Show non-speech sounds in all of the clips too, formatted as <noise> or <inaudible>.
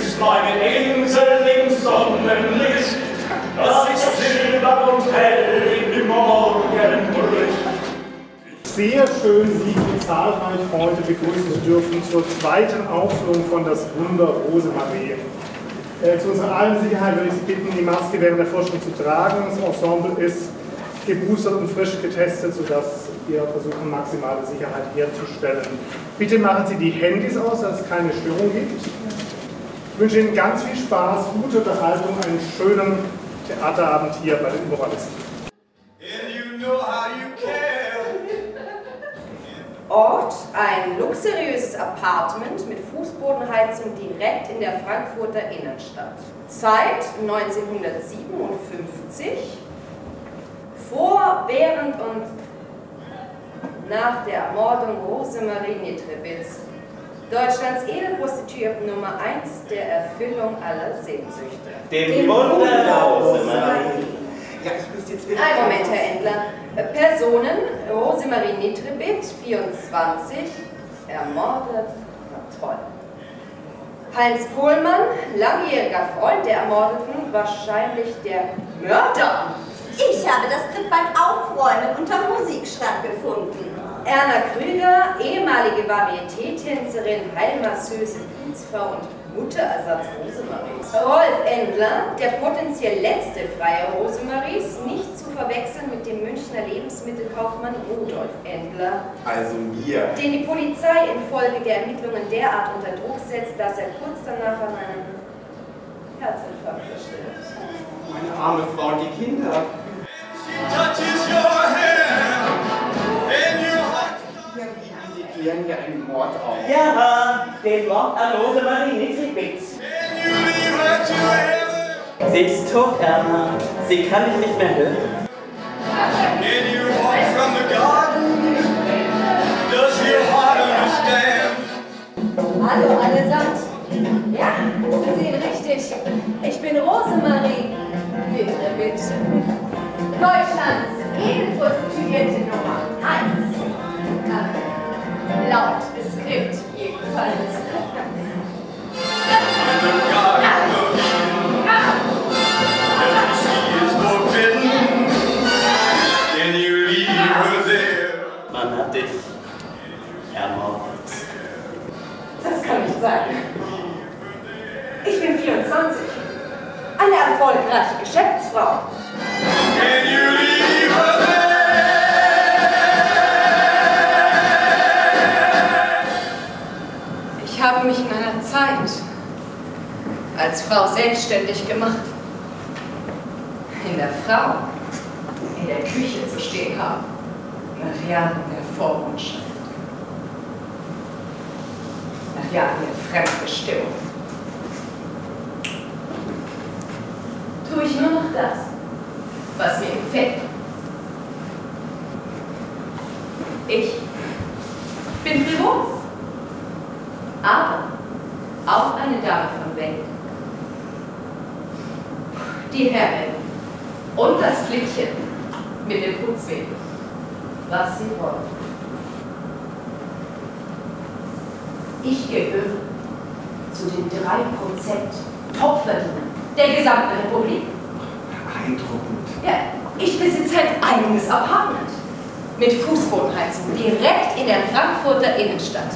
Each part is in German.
grüßt meine Insel im Sonnenlicht. Das ist Silber und hell im Morgenlicht. Sehr schön, Sie zahlreich heute begrüßen zu dürfen zur zweiten Aufführung von Das Wunder Rosemarie. Äh, zu unserer allen Sicherheit würde ich Sie bitten, die Maske während der Vorstellung zu tragen. Das Ensemble ist geboostert und frisch getestet, sodass wir versuchen, maximale Sicherheit herzustellen. Bitte machen Sie die Handys aus, dass es keine Störung gibt. Ich wünsche Ihnen ganz viel Spaß, gute Unterhaltung, einen schönen Theaterabend hier bei den Moralisten. Ort ein luxuriöses Apartment mit Fußbodenheizung direkt in der Frankfurter Innenstadt. Zeit 1957. Vor, während und nach der Ermordung Rosemarie Nitrebitz. Deutschlands Edelprostituierten Nummer 1 der Erfüllung aller Sehnsüchte. Dem Wunder Rosemarie. Ja, ich müsste jetzt wieder... Ein Moment, Herr Endler. Personen, Rosemarie Nitrebit, 24, ermordet. Na toll. Heinz Pohlmann, langjähriger Freund der Ermordeten, wahrscheinlich der Mörder. Ich habe das Skript beim Aufräumen unter Musik stattgefunden. Erna Krüger, ehemalige Varieté-Tänzerin, Heilmasseuse, Dienstfrau und Mutterersatz Rosemaries. Rolf Endler, der potenziell letzte freie Rosemaries, nicht zu verwechseln mit dem Münchner Lebensmittelkaufmann Rudolf Endler. Also mir. Den die Polizei infolge der Ermittlungen derart unter Druck setzt, dass er kurz danach an einem Herzinfarkt verstirbt. Meine arme Frau und die Kinder. Klären hier einen Mord auf? Ja, den Mord an Rosemarie Nitribitz. Sie ist tot, Erna. Sie kann mich nicht mehr hören. Hallo allesamt. Ja, Sie sehen richtig. Ich bin Rosemarie Mitrewitsch. Deutschlands Edelprostituierte Man hat dich ermordet. Das kann nicht sein. Ich bin 24. Eine erfolgreiche Geschäftsfrau. Ich habe mich in einer Zeit als Frau selbstständig gemacht. In der Frau in der Küche zu stehen haben, nach Jahren der Vormundschaft. Nach Jahren der Fremdbestimmung. Tue ich nur noch das, was mir gefällt. Ich bin frivol, aber auch eine Dame von Welt. Die Herrin und das Flittchen mit dem Putzwedel, was sie wollen. Ich gehöre zu den 3% Topverdienern der gesamten Republik. Beeindruckend. Ja, ich besitze ein eigenes Apartment mit Fußbodenheizung direkt in der Frankfurter Innenstadt.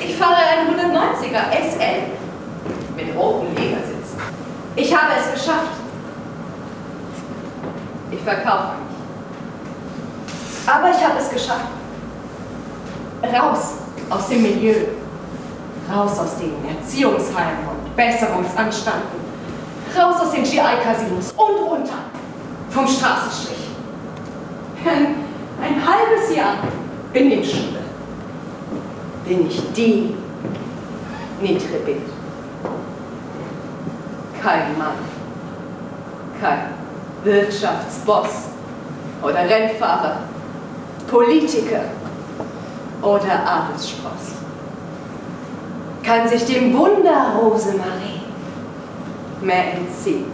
Ich fahre einen 190er SL mit roten Ledersitzen. Ich habe es geschafft. Ich verkaufe. Aber ich habe es geschafft. Raus aus dem Milieu. Raus aus den Erziehungsheimen und Besserungsanstalten. Raus aus den GI-Casinos und runter vom Straßenstrich. <laughs> Ein, halbes Jahr bin ich Schule. Bin ich die Nitrebit. Kein Mann, kein Wirtschaftsboss oder Rennfahrer, Politiker oder Adelsspross kann sich dem Wunder Rosemarie mehr entziehen.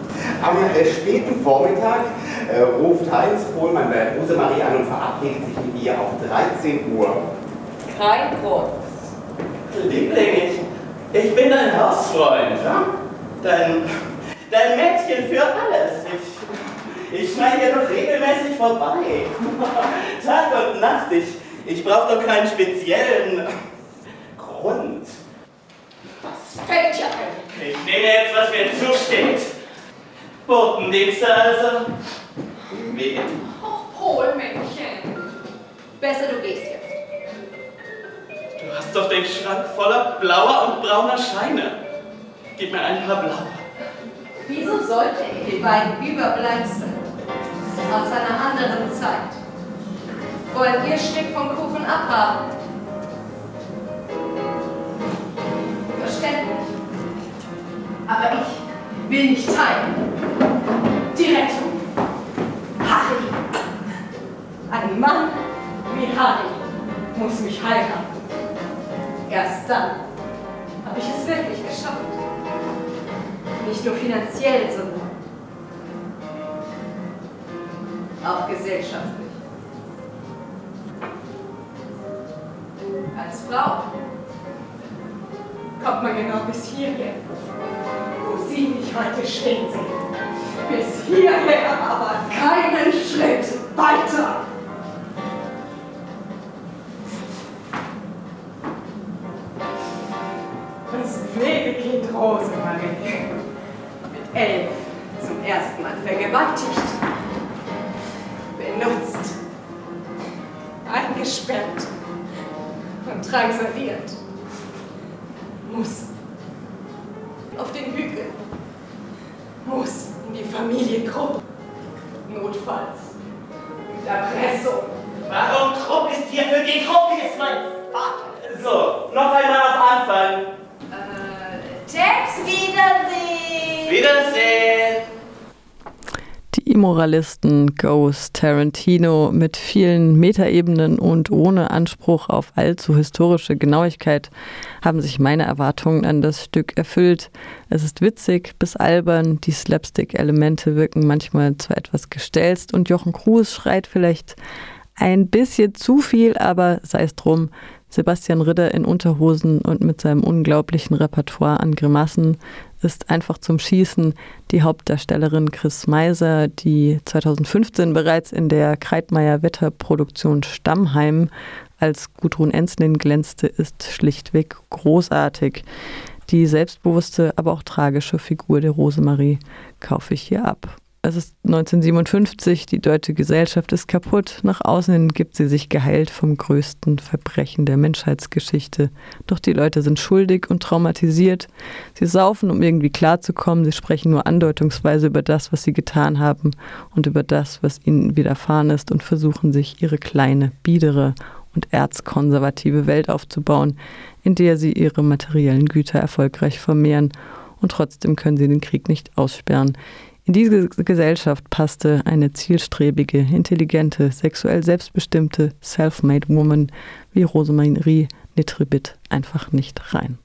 Am äh, späten Vormittag äh, ruft Heinz Pohlmann bei Rosemarie an und verabredet sich mit ihr auf 13 Uhr. Kein Grund. Liebling, ich Ich bin dein Hausfreund, ja? Dein, dein Mädchen für alles. Ich, ich schneide hier doch regelmäßig vorbei. <laughs> Tag und Nacht. Ich, ich brauche doch keinen speziellen Grund. Was fällt dir ein? Ich nehme jetzt, was mir zusteht. Botendienste also. Wie immer. Oh, Polmännchen. Besser, du gehst jetzt. Du hast doch den Schrank voller blauer und brauner Scheine. Gib mir ein paar blaue. Wieso sollte ich die beiden Überbleibsel aus einer anderen Zeit wollen ihr Stück vom Kuchen abhaben? Verständlich. Aber ich will nicht teilen. Die Rettung. Harry. Ein Mann wie Harry muss mich heiraten. Erst dann auch gesellschaftlich. Als Frau kommt man genau bis hierher, wo Sie mich heute stehen sehen. Bis hierher, aber keinen Schritt weiter. Benutzt, eingesperrt und drangsaliert, muss auf den Hügel, muss in die Familie Krupp, notfalls mit Erpressung. Warum Krupp ist hier für die Krupp ist mein Vater? So, noch einmal auf Anfang. Äh, Text Wiedersehen! Wiedersehen. Immoralisten Ghost Tarantino mit vielen Metaebenen und ohne Anspruch auf allzu historische Genauigkeit haben sich meine Erwartungen an das Stück erfüllt. Es ist witzig bis albern, die Slapstick-Elemente wirken manchmal zwar etwas gestelzt und Jochen Cruz schreit vielleicht ein bisschen zu viel, aber sei es drum. Sebastian Ritter in Unterhosen und mit seinem unglaublichen Repertoire an Grimassen ist einfach zum Schießen. Die Hauptdarstellerin Chris Meiser, die 2015 bereits in der Kreitmeier-Wetterproduktion Stammheim als Gudrun Enzlin glänzte, ist schlichtweg großartig. Die selbstbewusste, aber auch tragische Figur der Rosemarie kaufe ich hier ab. Es ist 1957, die deutsche Gesellschaft ist kaputt, nach außen hin gibt sie sich geheilt vom größten Verbrechen der Menschheitsgeschichte. Doch die Leute sind schuldig und traumatisiert. Sie saufen, um irgendwie klarzukommen, sie sprechen nur andeutungsweise über das, was sie getan haben und über das, was ihnen widerfahren ist und versuchen sich ihre kleine, biedere und erzkonservative Welt aufzubauen, in der sie ihre materiellen Güter erfolgreich vermehren und trotzdem können sie den Krieg nicht aussperren. In diese Gesellschaft passte eine zielstrebige, intelligente, sexuell selbstbestimmte, self-made Woman wie Rosemarie Nitribit einfach nicht rein.